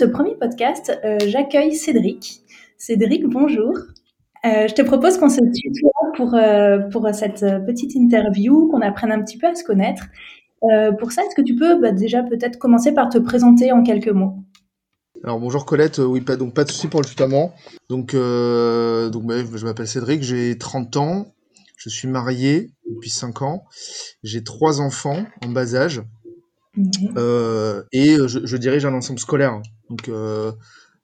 ce premier podcast, euh, j'accueille Cédric. Cédric, bonjour. Euh, je te propose qu'on se tutoie pour, euh, pour cette petite interview, qu'on apprenne un petit peu à se connaître. pour ça, est-ce que tu peux bah, déjà peut-être commencer par te présenter en quelques mots? Alors bonjour Colette, oui pas donc pas de souci pour le tutoiement. Donc donc bah, je m'appelle Cédric, j'ai 30 ans, je suis marié depuis 5 ans, j'ai trois enfants en bas âge. Euh, et je, je, dirige un ensemble scolaire, donc euh,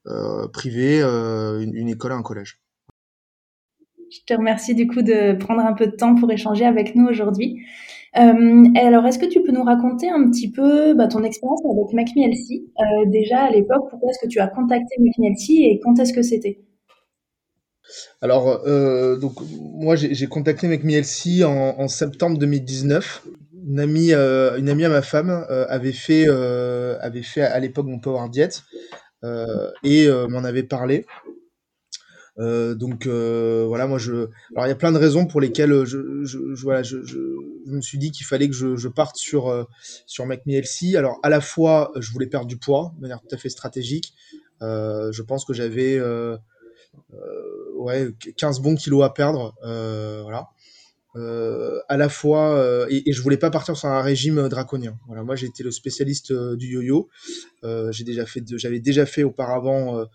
euh, privé, une, une, école et un collège. Je te remercie du coup de prendre un peu de temps pour échanger avec nous aujourd'hui. Euh, alors, est-ce que tu peux nous raconter un petit peu bah, ton expérience avec MacMielsi? Euh, Déjà à l'époque, pourquoi est-ce que tu as contacté MacMielsi et quand est-ce que c'était? Alors, euh, donc moi j'ai contacté MacMielsi en, en septembre 2019 une amie, euh, une amie à ma femme euh, avait fait, euh, avait fait à l'époque mon Power Diet et m'en avait parlé. donc voilà, moi je. Alors il y a plein de raisons pour lesquelles je, je, voilà, je, je, me suis dit qu'il fallait que je, je parte sur sur MacMielsi. Alors à la fois, je voulais perdre du poids de manière tout à fait stratégique. je pense que j'avais ouais 15 bons kilos à perdre, voilà. Euh, à la fois euh, et, et, je voulais pas partir sur un régime draconien. Voilà, moi été le spécialiste euh, du yo-yo. j'ai déjà fait, j'avais déjà fait auparavant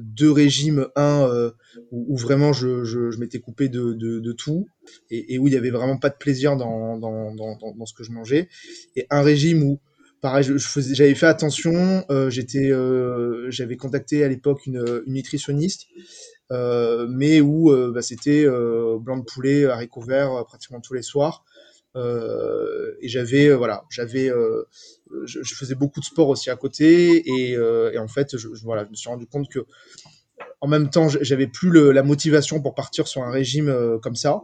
deux régimes, un où, vraiment je, je, m'étais coupé de, de, tout et, où il y avait vraiment pas de plaisir dans, dans, dans, dans, ce que je mangeais, et un régime où pareil, j'avais fait attention. Euh, j'étais, euh, j'avais contacté à l'époque une, nutritionniste euh, mais où euh, bah, c'était euh, blanc de poulet, haricots verts pratiquement tous les soirs. et j'avais voilà, j'avais je, faisais beaucoup de sport aussi à côté et, en fait je, voilà, je me suis rendu compte que en même temps j'avais plus le, la motivation pour partir sur un régime comme ça.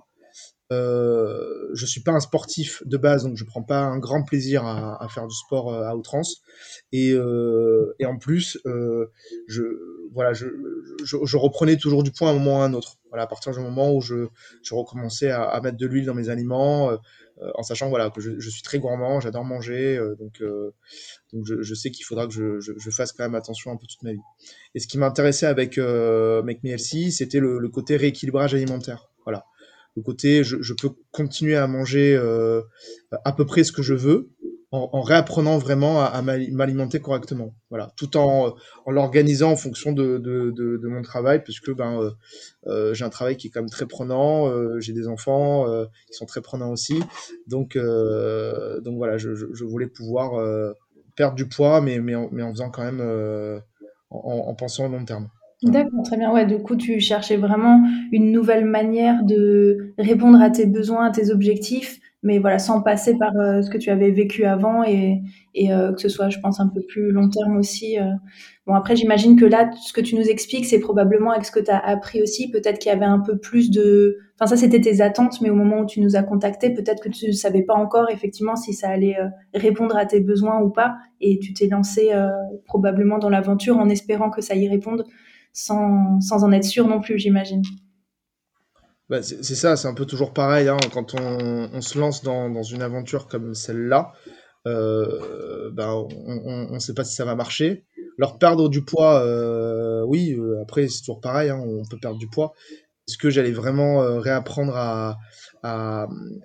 Euh, je suis pas un sportif de base, donc je prends pas un grand plaisir à, faire du sport à outrance. Et, euh, et en plus, euh, je, voilà, je, je, reprenais toujours du poids à un moment ou à un autre. Voilà, à partir du moment où je, recommençais à, mettre de l'huile dans mes aliments, euh, en sachant voilà que je, suis très gourmand, j'adore manger, euh, donc, euh, je, sais qu'il faudra que je, fasse quand même attention un peu toute ma vie. Et ce qui m'intéressait avec euh, Make Me Healthy, c'était le, le, côté rééquilibrage alimentaire. Voilà, le côté je, peux continuer à manger euh, à peu près ce que je veux, en, réapprenant vraiment à, m'alimenter correctement. Voilà, tout en, l'organisant en fonction de, mon travail, puisque ben euh, euh, j'ai un travail qui est quand même très prenant, euh, j'ai des enfants qui sont très prenants aussi, donc donc voilà, je, voulais pouvoir perdre du poids, mais mais en, faisant quand même en, en, pensant au long terme. D'accord, très bien. Ouais, du coup, tu cherchais vraiment une nouvelle manière de répondre à tes besoins, à tes objectifs, mais voilà, sans passer par euh, ce que tu avais vécu avant et, et euh, que ce soit, je pense, un peu plus long terme aussi. Euh. Bon, après, j'imagine que là, ce que tu nous expliques, c'est probablement avec ce que tu as appris aussi. Peut-être qu'il y avait un peu plus de. Enfin, ça, c'était tes attentes, mais au moment où tu nous as contactés, peut-être que tu ne savais pas encore effectivement si ça allait répondre à tes besoins ou pas. Et tu t'es lancé probablement dans l'aventure en espérant que ça y réponde sans, sans en être sûr non plus, j'imagine. Bah, c'est ça, c'est un peu toujours pareil. Hein, quand on, se lance dans, une aventure comme celle-là, euh, bah, on ne sait pas si ça va marcher. Leur perdre du poids, euh, oui, euh, après c'est toujours pareil, hein, on peut perdre du poids. Est-ce que j'allais vraiment euh, réapprendre à,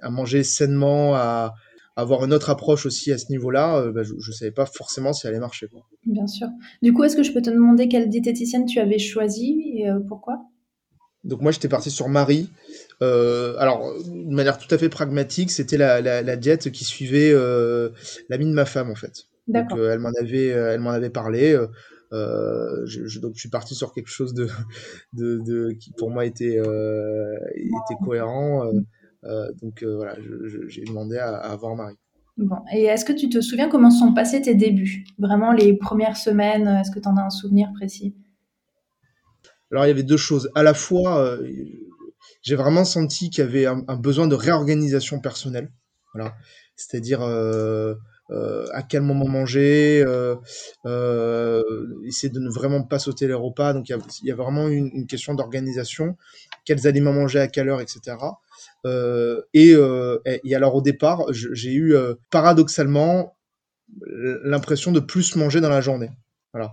manger sainement, à, avoir une autre approche aussi à ce niveau-là bah, Je ne savais pas forcément si ça allait marcher. Bien sûr. Du coup, est-ce que je peux te demander quelle diététicienne tu avais choisi et pourquoi? Donc moi j'étais parti sur Marie. Euh, alors de manière tout à fait pragmatique, c'était la, la, la, diète qui suivait euh, l'amie de ma femme en fait. Donc euh, elle m'en avait, euh, elle m'en avait parlé. Je, je, donc je suis parti sur quelque chose de, de, de qui pour moi était était cohérent. donc voilà, j'ai demandé à, à voir Marie. Bon. Et est-ce que tu te souviens comment sont passés tes débuts? Vraiment les premières semaines, est-ce que tu en as un souvenir précis? Alors, il y avait deux choses. À la fois, euh, j'ai vraiment senti qu'il y avait un, besoin de réorganisation personnelle. Voilà. C'est-à-dire euh, euh, à quel moment manger, essayer de ne vraiment pas sauter les repas. Donc il y, a, vraiment une, question d'organisation, quels aliments manger à quelle heure, etc. Et, et, alors au départ, j'ai eu paradoxalement l'impression de plus manger dans la journée. Voilà.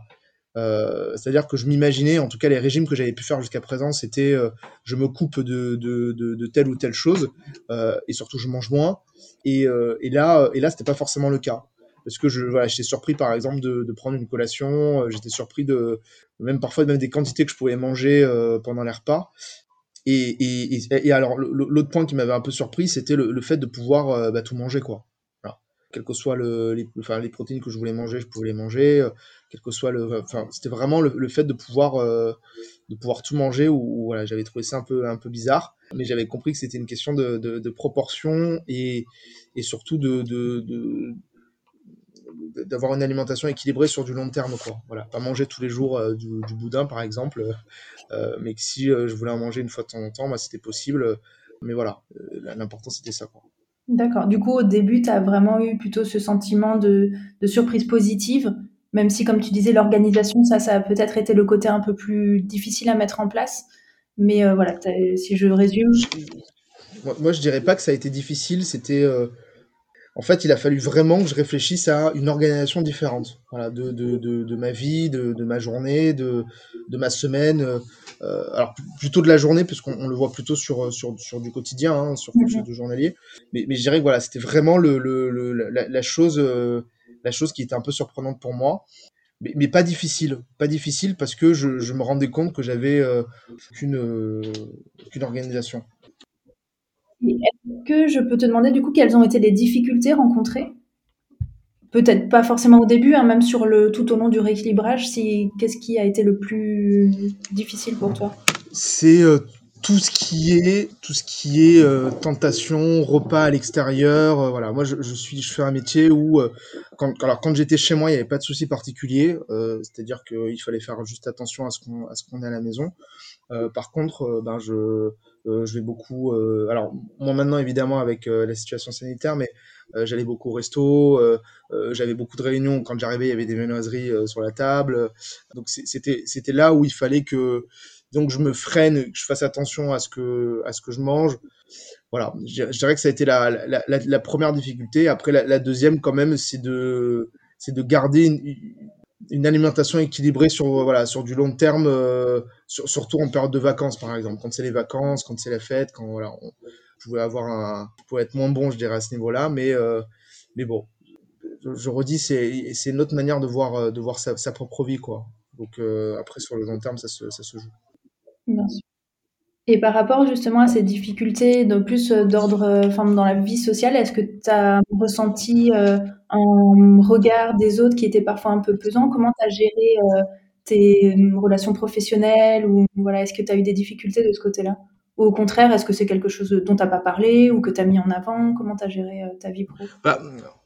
Euh, c'est-à-dire que je m'imaginais, en tout cas les régimes que j'avais pu faire jusqu'à présent, c'était euh, je me coupe de, de, de, telle ou telle chose euh, et surtout je mange moins. Et, et là, et là, c'était pas forcément le cas parce que je voilà, j'étais surpris par exemple de, prendre une collation, j'étais surpris de même parfois même des quantités que je pouvais manger pendant les repas. Et, et, alors l'autre point qui m'avait un peu surpris, c'était le, le, fait de pouvoir bah, tout manger quoi quel que soit le, les, enfin, les protéines que je voulais manger, je pouvais les manger, euh, soit le, enfin, c'était vraiment le, fait de pouvoir, euh, de pouvoir tout manger ou voilà, j'avais trouvé ça un peu, un peu bizarre, mais j'avais compris que c'était une question de, de, de, proportion et, et surtout de, d'avoir une alimentation équilibrée sur du long terme quoi. Voilà. Pas manger tous les jours euh, du, boudin par exemple mais que si je voulais en manger une fois de temps en temps bah, c'était possible. Mais voilà l'important c'était ça quoi D'accord. Du coup, au début, tu as vraiment eu plutôt ce sentiment de, de, surprise positive, même si, comme tu disais, l'organisation, ça, ça a peut-être été le côté un peu plus difficile à mettre en place. Mais euh, voilà, si je résume. Moi, moi, je dirais pas que ça a été difficile, c'était. Euh, en fait, il a fallu vraiment que je réfléchisse à une organisation différente voilà, de, de, de, de ma vie, de, de, ma journée, de, de ma semaine. Euh, alors plutôt de la journée, parce qu'on le voit plutôt sur, sur, sur du quotidien, hein, sur quelque chose de journalier. Mais, mais je dirais que voilà, c'était vraiment le, le, le la, la, chose, euh, la chose qui était un peu surprenante pour moi. Mais, mais, pas difficile, pas difficile parce que je, je me rendais compte que j'avais euh, qu'une euh, qu'une organisation. Est-ce que je peux te demander du coup quelles ont été les difficultés rencontrées? Peut-être pas forcément au début, hein, même sur le tout au long du rééquilibrage, si qu'est-ce qui a été le plus difficile pour toi? C'est euh, tout ce qui est tout ce qui est euh, tentation, repas à l'extérieur. Euh, voilà, moi je, je, suis je fais un métier où euh, quand alors quand j'étais chez moi, il n'y avait pas de souci particulier. Euh, C'est-à-dire qu'il fallait faire juste attention à ce qu'on à ce qu'on est à la maison. par contre, ben je je vais beaucoup. alors moi maintenant évidemment avec la situation sanitaire, mais j'allais beaucoup au resto. J'avais beaucoup de réunions. Quand j'arrivais, il y avait des viennoiseries sur la table. Donc c'était c'était là où il fallait que donc je me freine, que je fasse attention à ce que, à ce que je mange. Voilà, je, dirais que ça a été la, première difficulté. Après, la, deuxième, quand même, c'est de, c'est de garder une, alimentation équilibrée sur, voilà, sur du long terme, euh, sur, surtout en période de vacances, par exemple. Quand c'est les vacances, quand c'est la fête, quand voilà, on pouvait avoir un, pouvait être moins bon, je dirais, à ce niveau-là. Mais, euh, mais bon, je, redis, c'est, une autre manière de voir, de voir sa, propre vie, quoi. Donc euh, après, sur le long terme, ça se, ça se joue. Bien sûr. Et par rapport justement à ces difficultés, de plus euh, d'ordre, euh, enfin dans la vie sociale, est-ce que tu as ressenti euh, un regard des autres qui était parfois un peu pesant? Comment tu as géré tes relations professionnelles ou voilà, est-ce que tu as eu des difficultés de ce côté-là? Ou au contraire, est-ce que c'est quelque chose dont tu n'as pas parlé ou que tu as mis en avant? Comment tu as géré ta vie pro? Bah,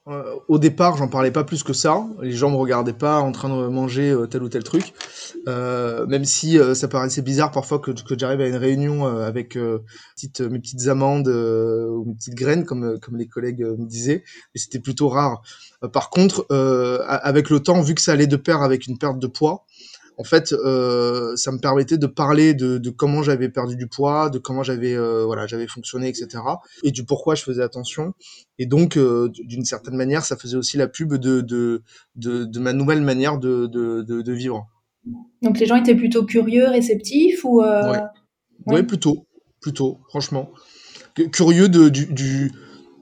euh, au départ, j'en parlais pas plus que ça. Les gens me regardaient pas en train de manger euh, tel ou tel truc. Euh, même si euh, ça paraissait bizarre parfois que, j'arrive à une réunion euh, avec mes petites amandes ou mes petites graines, comme, comme les collègues me disaient. Mais c'était plutôt rare. par contre, avec le temps, vu que ça allait de pair avec une perte de poids, en fait, euh, ça me permettait de parler de, de comment j'avais perdu du poids, de comment j'avais euh, voilà j'avais fonctionné, etc. Et du pourquoi je faisais attention. Et donc, euh, d'une certaine manière, ça faisait aussi la pub de de, de, de ma nouvelle manière de, de, de, vivre. Donc les gens étaient plutôt curieux, réceptifs ou ouais. ouais. ouais. plutôt, plutôt, franchement, curieux de du, du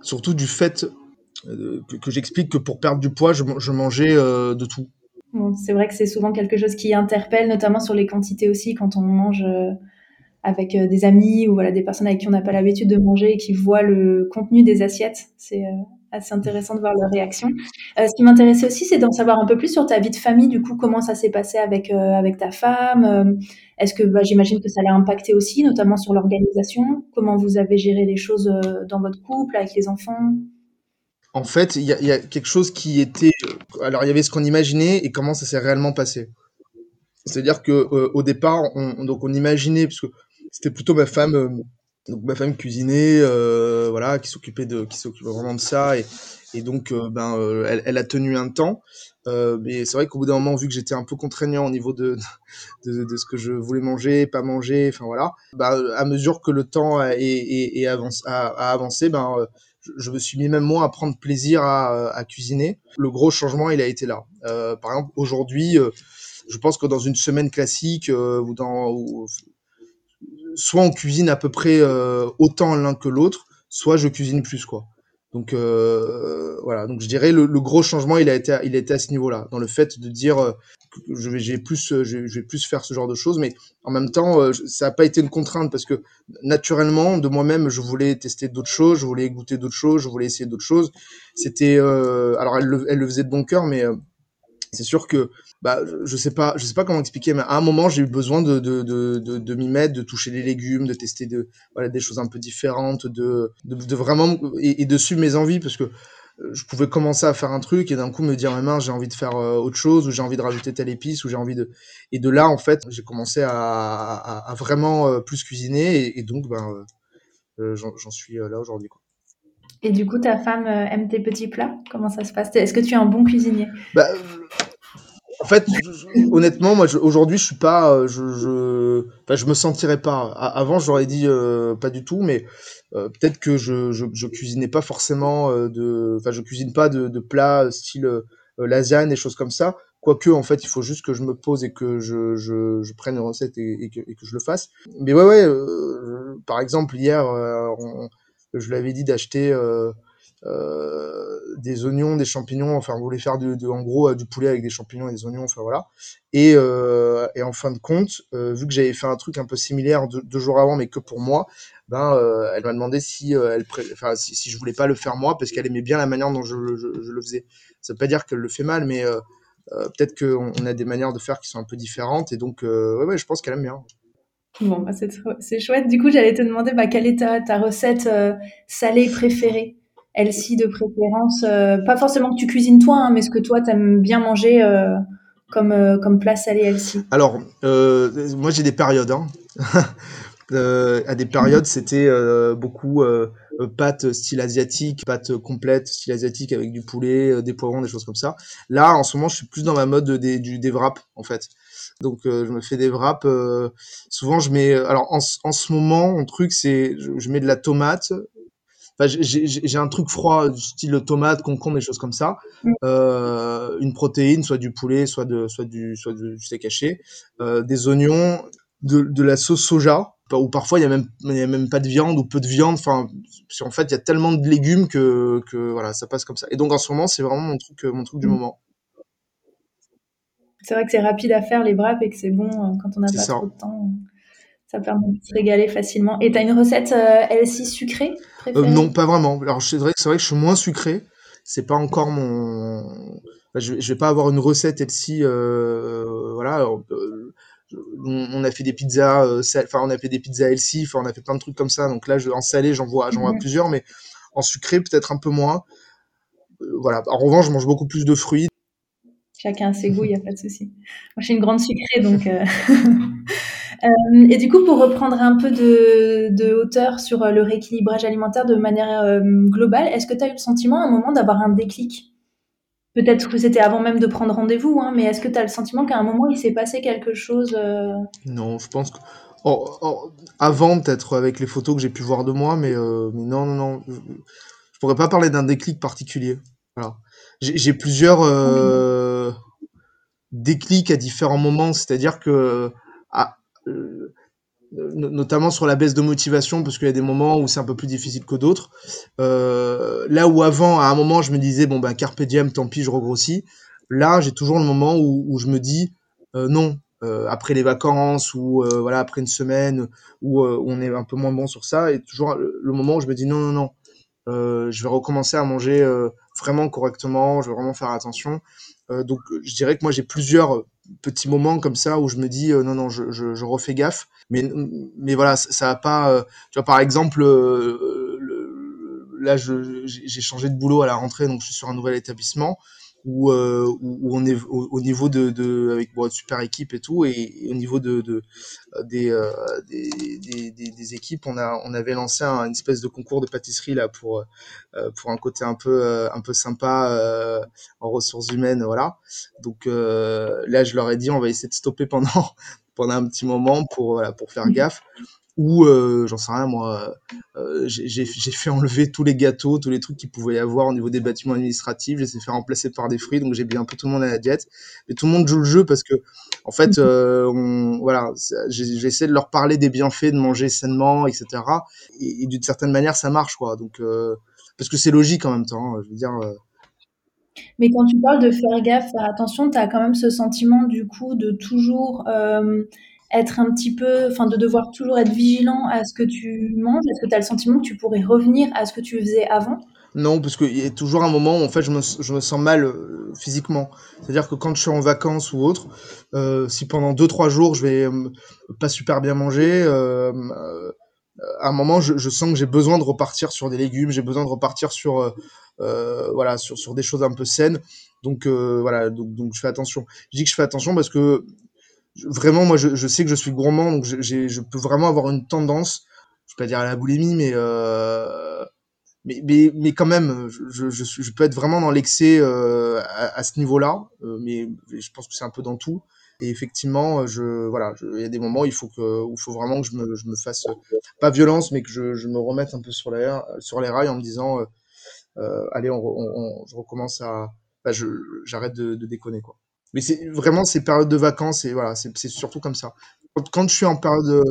surtout du fait que, que j'explique que pour perdre du poids, je, je mangeais de tout Bon, c'est vrai que c'est souvent quelque chose qui interpelle, notamment sur les quantités aussi, quand on mange euh, avec euh, des amis ou voilà des personnes avec qui on n'a pas l'habitude de manger et qui voient le contenu des assiettes. C'est euh, assez intéressant de voir leur réaction. Euh, ce qui m'intéressait aussi, c'est d'en savoir un peu plus sur ta vie de famille. Du coup, comment ça s'est passé avec euh, avec ta femme Est-ce que bah, j'imagine que ça l'a impacté aussi, notamment sur l'organisation? Comment vous avez géré les choses dans votre couple avec les enfants? En fait, il y, a, quelque chose qui était. Alors, il y avait ce qu'on imaginait et comment ça s'est réellement passé. C'est-à-dire que au départ, on, donc on imaginait, parce que c'était plutôt ma femme, donc ma femme cuisinait, voilà, qui s'occupait de, qui s'occupait vraiment de ça, et, donc ben, elle, elle, a tenu un temps. Euh, mais c'est vrai qu'au bout d'un moment, vu que j'étais un peu contraignant au niveau de, ce que je voulais manger, pas manger, enfin voilà, bah, à mesure que le temps a, a, avancé, ben, euh, je, me suis mis même moi à prendre plaisir à, cuisiner. Le gros changement, il a été là. Euh, par exemple, aujourd'hui, je pense que dans une semaine classique, soit on cuisine à peu près autant l'un que l'autre, soit je cuisine plus, quoi. Donc euh, voilà, donc je dirais le, le, gros changement, il a été, il a à ce niveau-là, dans le fait de dire euh, que je vais, j'ai plus, je, vais plus faire ce genre de choses, mais en même temps, euh, ça n'a pas été une contrainte parce que naturellement, de moi-même, je voulais tester d'autres choses, je voulais goûter d'autres choses, je voulais essayer d'autres choses. C'était, euh, alors elle le, elle le faisait de bon cœur, mais c'est sûr que bah je sais pas je sais pas comment expliquer mais à un moment j'ai eu besoin de m'y mettre de toucher les légumes de tester des choses un peu différentes de vraiment et, de suivre mes envies parce que euh, je pouvais commencer à faire un truc et d'un coup me dire mais mince j'ai envie de faire euh, autre chose ou j'ai envie de rajouter telle épice ou j'ai envie de et de là en fait j'ai commencé à, vraiment euh, plus cuisiner et, donc ben j'en suis là aujourd'hui. Et du coup, ta femme aime tes petits plats? Comment ça se passe? Est-ce que tu es un bon cuisinier? Bah, en fait, honnêtement, moi aujourd'hui, je suis pas, euh, je, me sentirais pas. avant, j'aurais dit euh, pas du tout, mais euh, peut-être que je, je, cuisinais pas forcément de, enfin, je cuisine pas de, plats style lasagne et choses comme ça. Quoique, en fait, il faut juste que je me pose et que je, prenne une recette et, et, que, et, que, je le fasse. Mais ouais, ouais. par exemple, hier, on, je l'avais dit d'acheter. Euh, des oignons, des champignons, enfin on voulait faire de, en gros du poulet avec des champignons et des oignons, enfin voilà. Et, euh, en fin de compte, euh, vu que j'avais fait un truc un peu similaire deux, jours avant, mais que pour moi, ben elle m'a demandé si elle, enfin si, je voulais pas le faire moi parce qu'elle aimait bien la manière dont je, le faisais. Ça veut pas dire qu'elle le fait mal, mais peut-être qu'on on a des manières de faire qui sont un peu différentes et donc ouais je pense qu'elle aime bien. Bon, bah c'est chouette. Du coup, j'allais te demander bah, quelle est ta, ta recette salée préférée? Elsie de préférence. Euh, pas forcément que tu cuisines toi, hein, mais ce que toi t'aimes bien manger euh, comme, euh, comme plat salé Elsie. Alors, moi j'ai des périodes. Hein. à des périodes, c'était beaucoup pâtes style asiatique, pâtes complètes style asiatique avec du poulet, des poivrons, des choses comme ça. Là, en ce moment, je suis plus dans ma mode des, du, des wraps, en fait. Donc, je me fais des wraps. souvent, je mets. Alors, en, en ce moment, mon truc, c'est je mets de la tomate, j'ai un truc froid, du style tomate, concombre, des choses comme ça. Mm. Euh, une protéine, soit du poulet, soit de, soit du, soit du steak haché, euh, des oignons, de, de la sauce soja, ou parfois il y a même, il y a même pas de viande ou peu de viande. Enfin, en fait, il y a tellement de légumes que, que voilà, ça passe comme ça. Et donc en ce moment, c'est vraiment mon truc, mon truc du mm. moment. C'est vrai que c'est rapide à faire les wraps et que c'est bon euh, quand on n'a pas trop de temps. Ça permet de se régaler facilement. Et tu as une recette euh, L6 sucrée euh, Non, pas vraiment. Alors c'est vrai, vrai que je suis moins sucré. C'est pas encore mon. je, je vais pas avoir une recette L6. Euh, voilà. Euh, on, a fait des pizzas, enfin on a fait des pizzas L6. Enfin on a fait plein de trucs comme ça. Donc là, je, en salé, j'en vois, j'en vois plusieurs, mais en sucré peut-être un peu moins. voilà. En revanche, je mange beaucoup plus de fruits. Chacun a ses goûts, il n'y a pas de souci. Moi, je suis une grande sucrée, donc. Euh, et du coup, pour reprendre un peu de, de hauteur sur euh, le rééquilibrage alimentaire de manière euh, globale, est-ce que tu as eu le sentiment à un moment d'avoir un déclic? Peut-être que c'était avant même de prendre rendez-vous, hein, mais est-ce que tu as le sentiment qu'à un moment, il s'est passé quelque chose Non, je pense que... Oh, oh, avant, peut-être, avec les photos que j'ai pu voir de moi, mais, mais non, non, non. Je, je pourrais pas parler d'un déclic particulier. Voilà. J'ai plusieurs déclics à différents moments, c'est-à-dire que euh, notamment sur la baisse de motivation, parce qu'il y a des moments où c'est un peu plus difficile que d'autres. Euh, là où avant, à un moment, je me disais, bon, bah, carpe diem, tant pis, je regrossis. Là, j'ai toujours le moment où, je me dis, euh, non, euh, après les vacances ou euh, voilà après une semaine où, on est un peu moins bon sur ça, et toujours le moment où je me dis, non, non, non, je vais recommencer à manger vraiment correctement, je vais vraiment faire attention. donc, je dirais que moi, j'ai plusieurs petits moments comme ça où je me dis euh, non non je, refais gaffe mais mais voilà ça, va pas euh, tu vois par exemple euh, le, là j'ai changé de boulot à la rentrée donc je suis sur un nouvel établissement où, euh, où on est au, niveau de, de avec bon, une super équipe et tout et, au niveau de, de des, euh, des, des, des, équipes on a on avait lancé un, une espèce de concours de pâtisserie là pour euh, pour un côté un peu euh, un peu sympa euh, en ressources humaines voilà. Donc là je leur ai dit on va essayer de stopper pendant pendant un petit moment pour voilà pour faire gaffe ou euh, j'en sais rien moi, euh, j'ai fait enlever tous les gâteaux, tous les trucs qu'il pouvait y avoir au niveau des bâtiments administratifs, j'ai fait remplacer par des fruits, donc j'ai bien un peu tout le monde à la diète. Mais tout le monde joue le jeu parce que, en fait, euh, on, voilà, j'essaie de leur parler des bienfaits de manger sainement, etc. Et, d'une certaine manière, ça marche, quoi. Donc, euh, parce que c'est logique en même temps. Hein, je veux dire. Euh. Mais quand tu parles de faire gaffe, faire attention, tu as quand même ce sentiment du coup de toujours euh, être un petit peu, enfin de devoir toujours être vigilant à ce que tu manges Est-ce que tu as le sentiment que tu pourrais revenir à ce que tu faisais avant? Non, parce qu'il y a toujours un moment où en fait je me, je me sens mal euh, physiquement. C'est-à-dire que quand je suis en vacances ou autre, euh, si pendant 2-3 jours je vais euh, pas super bien manger, à un moment je, je sens que j'ai besoin de repartir sur des légumes, j'ai besoin de repartir sur, voilà, sur, sur des choses un peu saines. Donc voilà, donc, donc je fais attention. Je dis que je fais attention parce que vraiment, moi, je, sais que je suis gourmand, donc je, peux vraiment avoir une tendance, je vais pas dire à la boulimie, mais euh, mais, mais, mais quand même, je, peux être vraiment dans l'excès euh, à, ce niveau-là, euh, mais je pense que c'est un peu dans tout. Et effectivement, voilà, il y a des moments où il faut vraiment que je me, fasse pas violence, mais que je, me remette un peu sur les rails en me disant, allez, on, je recommence à, j'arrête de, de déconner quoi. Mais c'est vraiment ces périodes de vacances et voilà, c'est surtout comme ça. Quand, quand, je suis en période, de,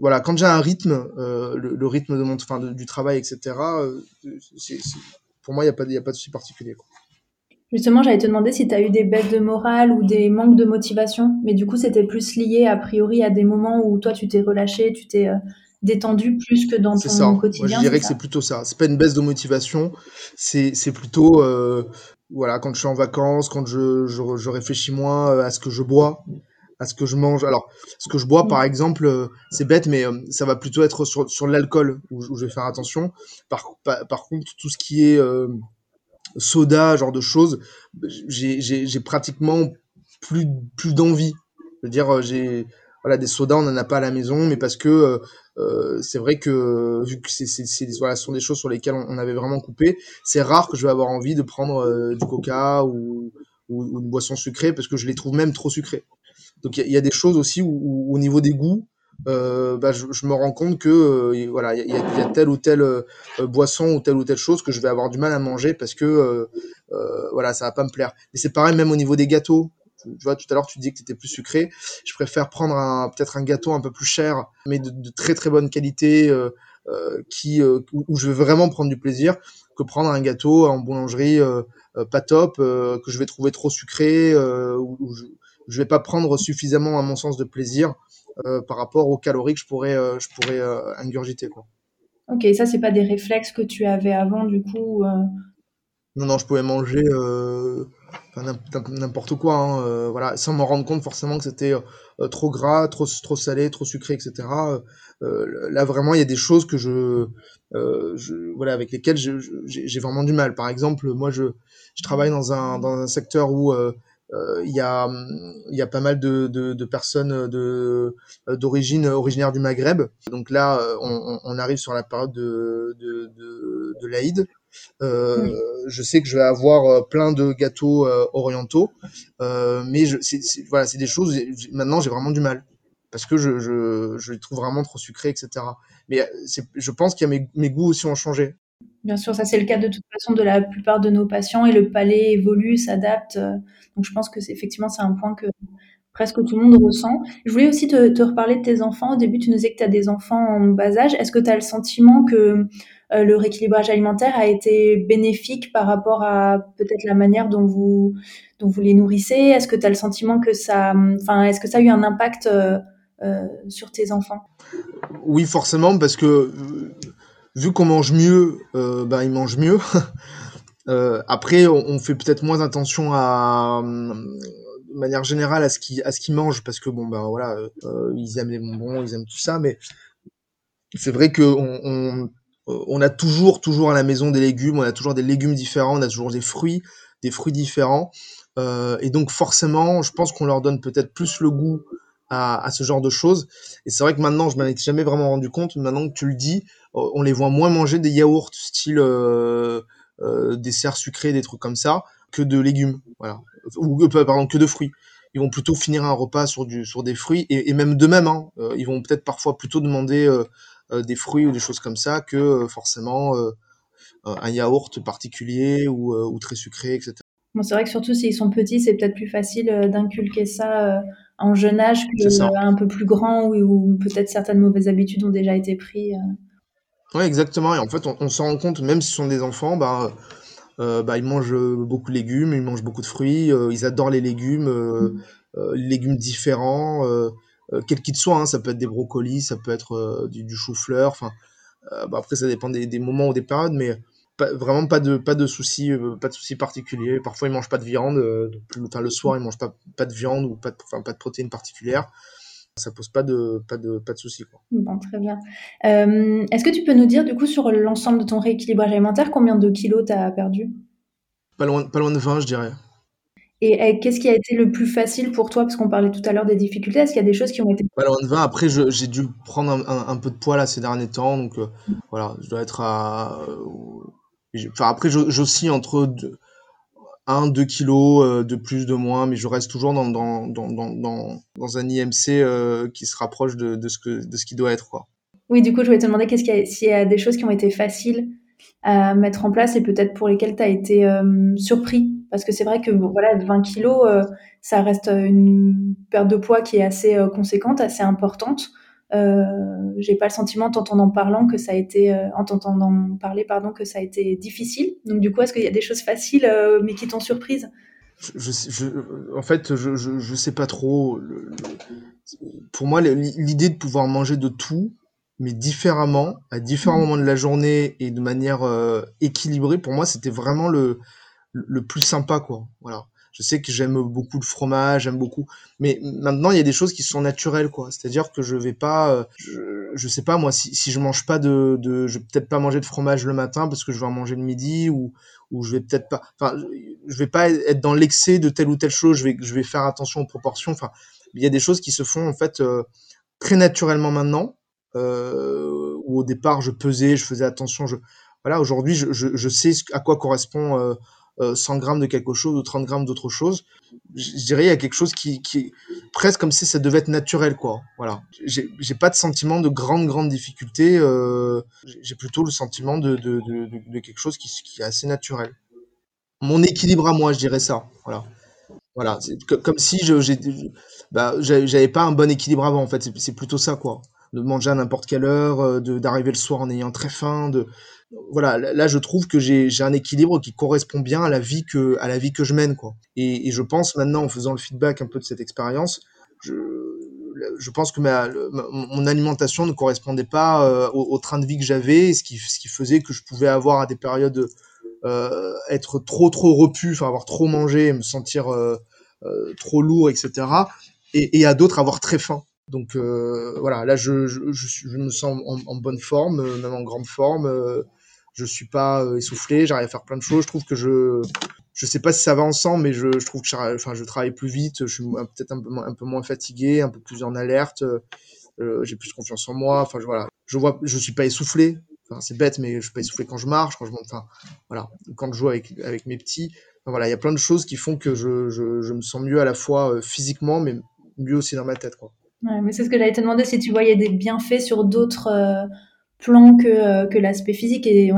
voilà, quand j'ai un rythme, euh, le, le, rythme de mon, de, du travail, etc. Euh, pour moi, il n'y a pas, il a pas de souci particulier. Quoi. Justement, j'allais te demander si tu as eu des baisses de morale ou des manques de motivation, mais du coup, c'était plus lié a priori à des moments où toi, tu t'es relâché, tu t'es euh, détendu plus que dans ton ça. quotidien. Moi, je dirais que c'est plutôt ça. C'est pas une baisse de motivation, c'est plutôt euh, voilà, quand je suis en vacances, quand je, je, réfléchis moins euh, à ce que je bois, à ce que je mange. Alors, ce que je bois, par exemple, euh, c'est bête, mais euh, ça va plutôt être sur, sur l'alcool où, je vais faire attention. Par, par, contre, tout ce qui est soda, genre de choses, j'ai pratiquement plus, plus d'envie. Je veux dire, j'ai voilà, des sodas, on n'en a pas à la maison, mais parce que euh c'est vrai que vu que c'est, c'est, ce sont des choses sur lesquelles on, avait vraiment coupé, c'est rare que je vais avoir envie de prendre euh, du coca ou, une boisson sucrée parce que je les trouve même trop sucrées. Donc il y, a des choses aussi où, au niveau des goûts, euh, bah, je, me rends compte que voilà, il y, a telle ou telle boisson ou telle ou telle chose que je vais avoir du mal à manger parce que voilà, ça va pas me plaire. Et c'est pareil même au niveau des gâteaux tu vois, tout à l'heure, tu dis que tu étais plus sucré. Je préfère prendre un, peut-être un gâteau un peu plus cher, mais de, de très très bonne qualité, euh, euh, qui, euh, où je vais vraiment prendre du plaisir, que prendre un gâteau en boulangerie pas top, que je vais trouver trop sucré, ou je, je vais pas prendre suffisamment, à mon sens, de plaisir par rapport aux calories que je pourrais, je pourrais ingurgiter. Quoi. Ok, ça, c'est pas des réflexes que tu avais avant, du coup Non, non, je pouvais manger n'importe quoi, hein, euh, voilà, sans m'en rendre compte forcément que c'était euh, trop gras, trop, trop salé, trop sucré, etc. Euh, là vraiment, il y a des choses que je, je voilà, avec lesquelles j'ai vraiment du mal. Par exemple, moi, je, je travaille dans un, dans un secteur où il y a il y a pas mal de, de, de personnes de d'origine originaire du Maghreb donc là on, on, arrive sur la période de de, de, de l'Aïd euh, Je sais que je vais avoir euh, plein de gâteaux euh, orientaux, mais je, voilà, c'est des choses. Maintenant, j'ai vraiment du mal parce que je, je, je les trouve vraiment trop sucrés, etc. Mais je pense qu'il y a mes, mes goûts aussi ont changé. Bien sûr, ça c'est le cas de toute façon de la plupart de nos patients et le palais évolue, s'adapte. Donc je pense que c'est effectivement c'est un point que presque tout le monde ressent. Je voulais aussi te, te reparler de tes enfants. Au début, tu nous disais que tu as des enfants en bas âge. Est-ce que tu as le sentiment que le rééquilibrage alimentaire a été bénéfique par rapport à peut-être la manière dont vous, les nourrissez Est-ce que tu as le sentiment que ça, enfin, est-ce que ça a eu un impact euh, euh, sur tes enfants? Oui, forcément, parce que euh, vu qu'on mange mieux, euh, ben, ils mangent mieux. euh, après, on, fait peut-être moins attention à, de manière générale, à ce qu'ils mangent, parce que bon, ben voilà, ils aiment les bonbons, ils aiment tout ça, mais c'est vrai que on, on on a toujours, toujours à la maison des légumes, on a toujours des légumes différents, on a toujours des fruits, des fruits différents. Euh, et donc forcément, je pense qu'on leur donne peut-être plus le goût à, ce genre de choses. Et c'est vrai que maintenant, je m'en étais jamais vraiment rendu compte. Maintenant que tu le dis, on les voit moins manger des yaourts style euh, euh, desserts sucrés, des trucs comme ça, que de légumes. Voilà. Ou euh, pardon, que de fruits. Ils vont plutôt finir un repas sur des fruits et, même de même, hein, euh, ils vont peut-être parfois plutôt demander euh, des fruits ou des choses comme ça que forcément un yaourt particulier ou, ou très sucré, etc. Bon, c'est vrai que surtout s'ils sont petits, c'est peut-être plus facile euh, d'inculquer ça euh, en jeune âge qu'un peu plus grand où, où peut-être certaines mauvaises habitudes ont déjà été prises. Euh. Oui, exactement. Et en fait, on, on s'en rend compte, même si ce sont des enfants, bah, euh, bah, ils mangent beaucoup de légumes, ils mangent beaucoup de fruits, euh, ils adorent les légumes, euh, mmh. les légumes différents, quels qu'ils soient. Hein, ça peut être des brocolis, ça peut être du, du chou-fleur. Enfin, bah, après, ça dépend des, des, moments ou des périodes, mais pas, vraiment pas de pas de soucis euh, pas de soucis particuliers parfois ils mangent pas de viande euh, enfin le soir ils mangent pas pas de viande ou pas de enfin, pas de protéines particulières ça pose pas de pas de pas de soucis quoi. Bon très bien. Euh, Est-ce que tu peux nous dire du coup sur l'ensemble de ton rééquilibrage alimentaire combien de kilos tu as perdu? Pas loin pas loin de 20 je dirais. Et, et qu'est-ce qui a été le plus facile pour toi Parce qu'on parlait tout à l'heure des difficultés. Est-ce qu'il y a des choses qui ont été... Loin de 20. Après, j'ai dû prendre un, un, un, peu de poids là ces derniers temps. Donc euh, mmh. voilà, je dois être à Enfin, après, j'oscille entre 1-2 kilos euh, de plus, de moins, mais je reste toujours dans, dans, dans, dans, dans un IMC euh, qui se rapproche de, de, ce que, de ce qui doit être. Quoi. Oui, du coup, je voulais te demander s'il y a des choses qui ont été faciles à mettre en place et peut-être pour lesquelles tu as été euh, surpris? Parce que c'est vrai que bon, voilà, 20 kilos, euh, ça reste une perte de poids qui est assez euh, conséquente, assez importante. Euh, j'ai pas le sentiment, en t'entendant parlant, que ça a été, euh, en t'entendant parler, pardon, que ça a été difficile. Donc du coup, est-ce qu'il y a des choses faciles, mais qui t'ont surprise? Je, je, en fait, je, je, je sais pas trop. Le, pour moi, l'idée de pouvoir manger de tout, mais différemment, à différents mmh. moments de la journée et de manière euh, équilibrée, pour moi, c'était vraiment le, le plus sympa, quoi. Voilà je sais que j'aime beaucoup le fromage, j'aime beaucoup, mais maintenant il y a des choses qui sont naturelles, quoi. C'est-à-dire que je vais pas, euh, je, je sais pas moi, si, si je mange pas de, de je vais peut-être pas manger de fromage le matin parce que je vais en manger le midi ou ou je vais peut-être pas, enfin, je vais pas être dans l'excès de telle ou telle chose. Je vais je vais faire attention aux proportions. Enfin, il y a des choses qui se font en fait euh, très naturellement maintenant. Euh, où au départ je pesais, je faisais attention. Je voilà, aujourd'hui je, je, je sais à quoi correspond euh, 100 euh, grammes de quelque chose ou 30 grammes d'autre chose. Je, dirais il y a quelque chose qui, est presque comme si ça devait être naturel quoi. Voilà. J'ai pas de sentiment de grande grande difficulté. Euh, J'ai plutôt le sentiment de, quelque chose qui, est assez naturel. Mon équilibre à moi, je dirais ça. Voilà. Voilà, comme si je bah, j'avais pas un bon équilibre avant en fait, c'est plutôt ça quoi. De manger à n'importe quelle heure, euh, d'arriver le soir en ayant très faim, de voilà, là je trouve que j'ai un équilibre qui correspond bien à la vie que à la vie que je mène quoi. Et, je pense maintenant en faisant le feedback un peu de cette expérience, je, je pense que ma, mon alimentation ne correspondait pas euh, au, train de vie que j'avais, ce qui ce qui faisait que je pouvais avoir à des périodes euh, être trop trop repu, avoir trop mangé, me sentir euh, trop lourd, etc. Et, à d'autres avoir très faim. Donc voilà, là je, je, me sens en, en, bonne forme, même en grande forme je suis pas euh, essoufflé, j'arrive à faire plein de choses. Je trouve que je, je sais pas si ça va ensemble, mais je, trouve que je, travaille plus vite, je suis peut-être un peu, moins fatigué, un peu plus en alerte, euh, j'ai plus confiance en moi. Enfin, je, voilà, je vois, je suis pas essoufflé. C'est bête, mais je suis pas essoufflé quand je marche, quand je monte, enfin, voilà, quand je joue avec, avec mes petits. Voilà, il y a plein de choses qui font que je, je, me sens mieux à la fois euh, physiquement, mais mieux aussi dans ma tête, mais c'est ce que j'allais te demander si tu voyais des bienfaits sur d'autres euh, plan que, euh, que l'aspect physique. Et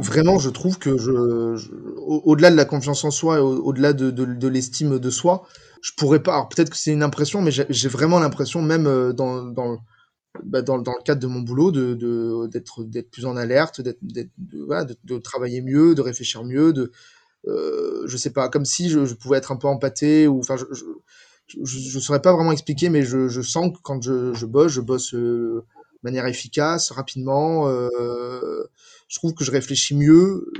Vraiment, je trouve que je, au-delà de la confiance en soi, au-delà de, de, l'estime de soi, je pourrais pas. Alors peut-être que c'est une impression, mais j'ai vraiment l'impression, même euh, dans, bah, dans, dans, le cadre de mon boulot, de d'être d'être plus en alerte, d'être de, voilà, de, travailler mieux, de réfléchir mieux, de euh, je sais pas, comme si je, pouvais être un peu empâté ou enfin je, je je, saurais pas vraiment expliquer, mais je, je sens que quand je, je bosse, je bosse euh, manière efficace, rapidement. Euh, je trouve que je réfléchis mieux.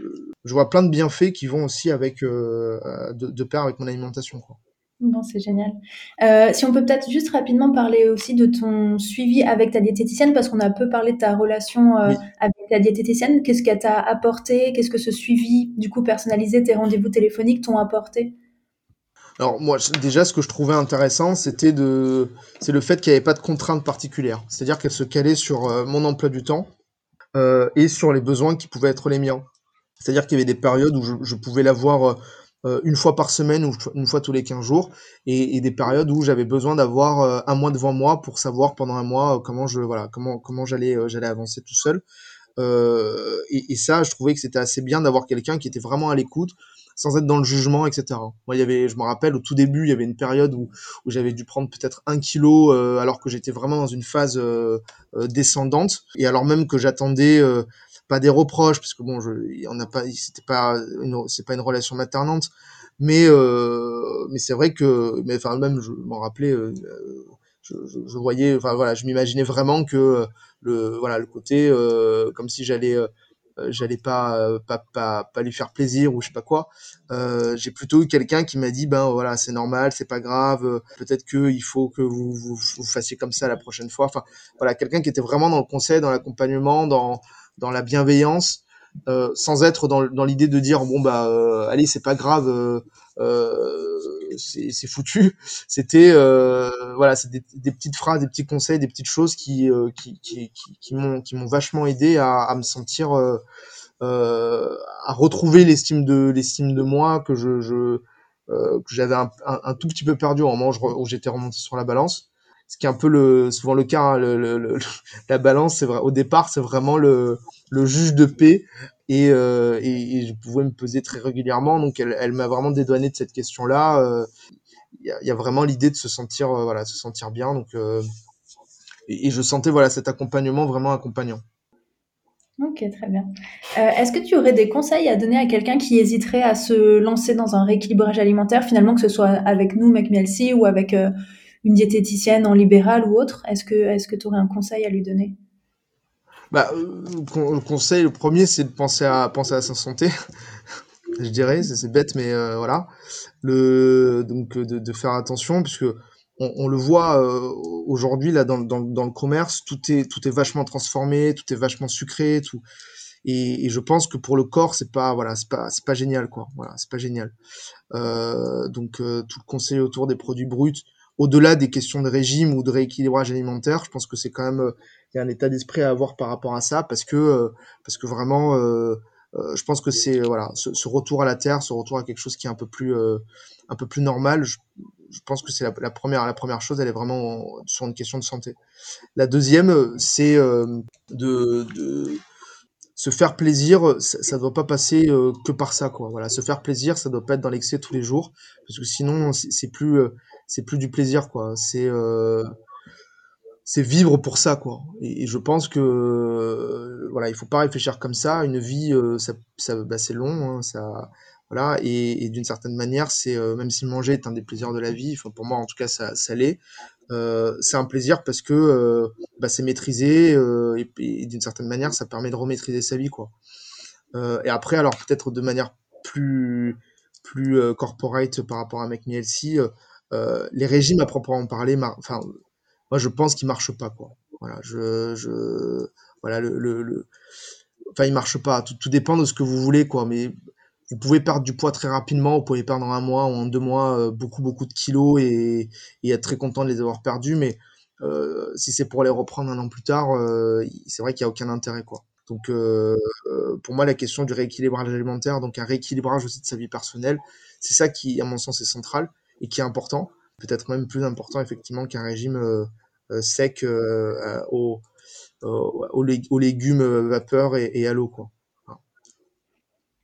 Je vois plein de bienfaits qui vont aussi avec euh, de, de, pair avec mon alimentation. Quoi. Bon, c'est génial. Euh, si on peut peut-être juste rapidement parler aussi de ton suivi avec ta diététicienne, parce qu'on a peu parlé de ta relation euh, oui. avec ta diététicienne, qu'est-ce qu'elle t'a apporté? Qu'est-ce que ce suivi, du coup, personnalisé, tes rendez-vous téléphoniques t'ont apporté? Alors moi déjà ce que je trouvais intéressant c'était de c'est le fait qu'il n'y avait pas de contraintes particulières. C'est-à-dire qu'elle se calait sur euh, mon emploi du temps euh, et sur les besoins qui pouvaient être les miens. C'est-à-dire qu'il y avait des périodes où je, pouvais la voir euh, une fois par semaine ou une fois tous les 15 jours et, des périodes où j'avais besoin d'avoir un mois devant moi pour savoir pendant un mois comment je voilà comment comment j'allais j'allais avancer tout seul. Et, ça je trouvais que c'était assez bien d'avoir quelqu'un qui était vraiment à l'écoute sans être dans le jugement, etc. Moi, il y avait, je me rappelle, au tout début, il y avait une période où, j'avais dû prendre peut-être un kilo euh, alors que j'étais vraiment dans une phase euh, euh, descendante, et alors même que j'attendais pas des reproches, parce que bon, je, on n'a pas, c'était pas, c'est pas une relation maternante, mais mais c'est vrai que, mais enfin même, je m'en rappelais. Je, voyais, enfin voilà, je m'imaginais vraiment que le voilà le côté comme si j'allais j'allais pas, euh, pas, pas, pas lui faire plaisir ou je sais pas quoi. Euh, j'ai plutôt eu quelqu'un qui m'a dit ben voilà c'est normal, c'est pas grave, peut-être que il faut que vous, vous, vous fassiez comme ça la prochaine fois. Enfin voilà quelqu'un qui était vraiment dans le conseil, dans l'accompagnement, dans dans la bienveillance. Euh, sans être dans, dans l'idée de dire bon bah euh, allez c'est pas grave euh, c'est foutu. C'était voilà c'est des, petites phrases des petits conseils des petites choses qui qui qui, qui, qui m'ont qui m'ont vachement aidé à, me sentir à retrouver l'estime de l'estime de moi que je, que j'avais un, tout petit peu perdu au moment où j'étais remonté sur la balance. Ce qui est un peu le souvent le cas hein, la balance c'est vrai au départ c'est vraiment le juge de paix et, euh, et, je pouvais me peser très régulièrement donc elle, m'a vraiment dédouané de cette question là euh, il y, a, vraiment l'idée de se sentir euh, voilà se sentir bien donc et, je sentais voilà cet accompagnement vraiment accompagnant. Ok, très bien. Est-ce que tu aurais des conseils à donner à quelqu'un qui hésiterait à se lancer dans un rééquilibrage alimentaire, finalement, que ce soit avec nous, McMielsi, ou avec une diététicienne en libéral ou autre? Est-ce que tu aurais un conseil à lui donner? Bah, euh, le conseil, le premier, c'est de penser à penser à sa santé. je dirais, c'est bête, mais euh, voilà. Le donc de, de, faire attention, puisque on, on le voit euh, aujourd'hui là dans, dans, dans, le commerce, tout est tout est vachement transformé, tout est vachement sucré, tout. Et, et je pense que pour le corps, c'est pas voilà, c'est pas c'est pas génial quoi. Voilà, c'est pas génial. Euh, donc euh, tout le conseil autour des produits bruts, au-delà des questions de régime ou de rééquilibrage alimentaire, je pense que c'est quand même euh, un état d'esprit à avoir par rapport à ça parce que euh, parce que vraiment euh, je pense que c'est voilà ce, retour à la terre, ce retour à quelque chose qui est un peu plus un peu plus normal. Je, pense que c'est la, première la première chose, elle est vraiment sur une question de santé. La deuxième, c'est de, se faire plaisir, ça, ne doit pas passer que par ça, quoi. Voilà, se faire plaisir, ça doit pas être dans l'excès tous les jours, parce que sinon, c'est plus, c'est plus du plaisir, quoi. C'est, euh, c'est vivre pour ça, quoi. Et, je pense que, euh, voilà, il faut pas réfléchir comme ça. Une vie, ça, ça bah, c'est long, hein, ça, voilà. Et, d'une certaine manière, c'est même si manger est un des plaisirs de la vie, pour moi en tout cas, ça, ça l'est. Euh, c'est un plaisir parce que euh, bah, c'est maîtrisé euh, et, d'une certaine manière ça permet de remaîtriser sa vie quoi. et après alors peut-être de manière plus plus corporate par rapport à McMielsi, les régimes à proprement parler, enfin moi je pense qu'ils marchent pas quoi. Voilà, je, je voilà le, enfin ils marchent pas. Tout, dépend de ce que vous voulez quoi, mais vous pouvez perdre du poids très rapidement, vous pouvez perdre en un mois ou en deux mois euh, beaucoup beaucoup de kilos et, être très content de les avoir perdus, mais euh, si c'est pour les reprendre un an plus tard, euh, c'est vrai qu'il n'y a aucun intérêt quoi. Donc euh, euh, pour moi la question du rééquilibrage alimentaire, donc un rééquilibrage aussi de sa vie personnelle, c'est ça qui à mon sens est central et qui est important, peut-être même plus important effectivement qu'un régime euh, sec aux, aux, légumes vapeur et, et à l'eau quoi.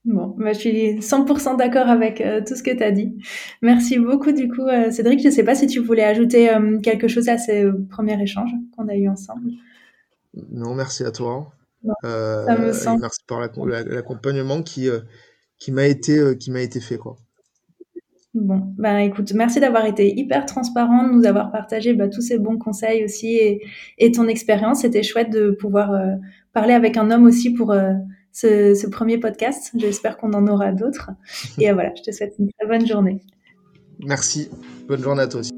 Bon, bah, je suis 100% d'accord avec euh, tout ce que tu as dit. Merci beaucoup du coup, euh, Cédric. Je ne sais pas si tu voulais ajouter euh, quelque chose à ce premier échange qu'on a eu ensemble. Non, merci à toi. Ça me. Merci pour l'accompagnement qui, qui m'a été, qui m'a été fait. Quoi. Bon, ben écoute, merci d'avoir été hyper transparent, de nous avoir partagé bah, tous ces bons conseils aussi et, ton expérience. C'était chouette de pouvoir parler avec un homme aussi pour ce, ce premier podcast. J'espère qu'on en aura d'autres. Et euh, voilà, je te souhaite une très bonne journée. Merci. Bonne journée à toi aussi.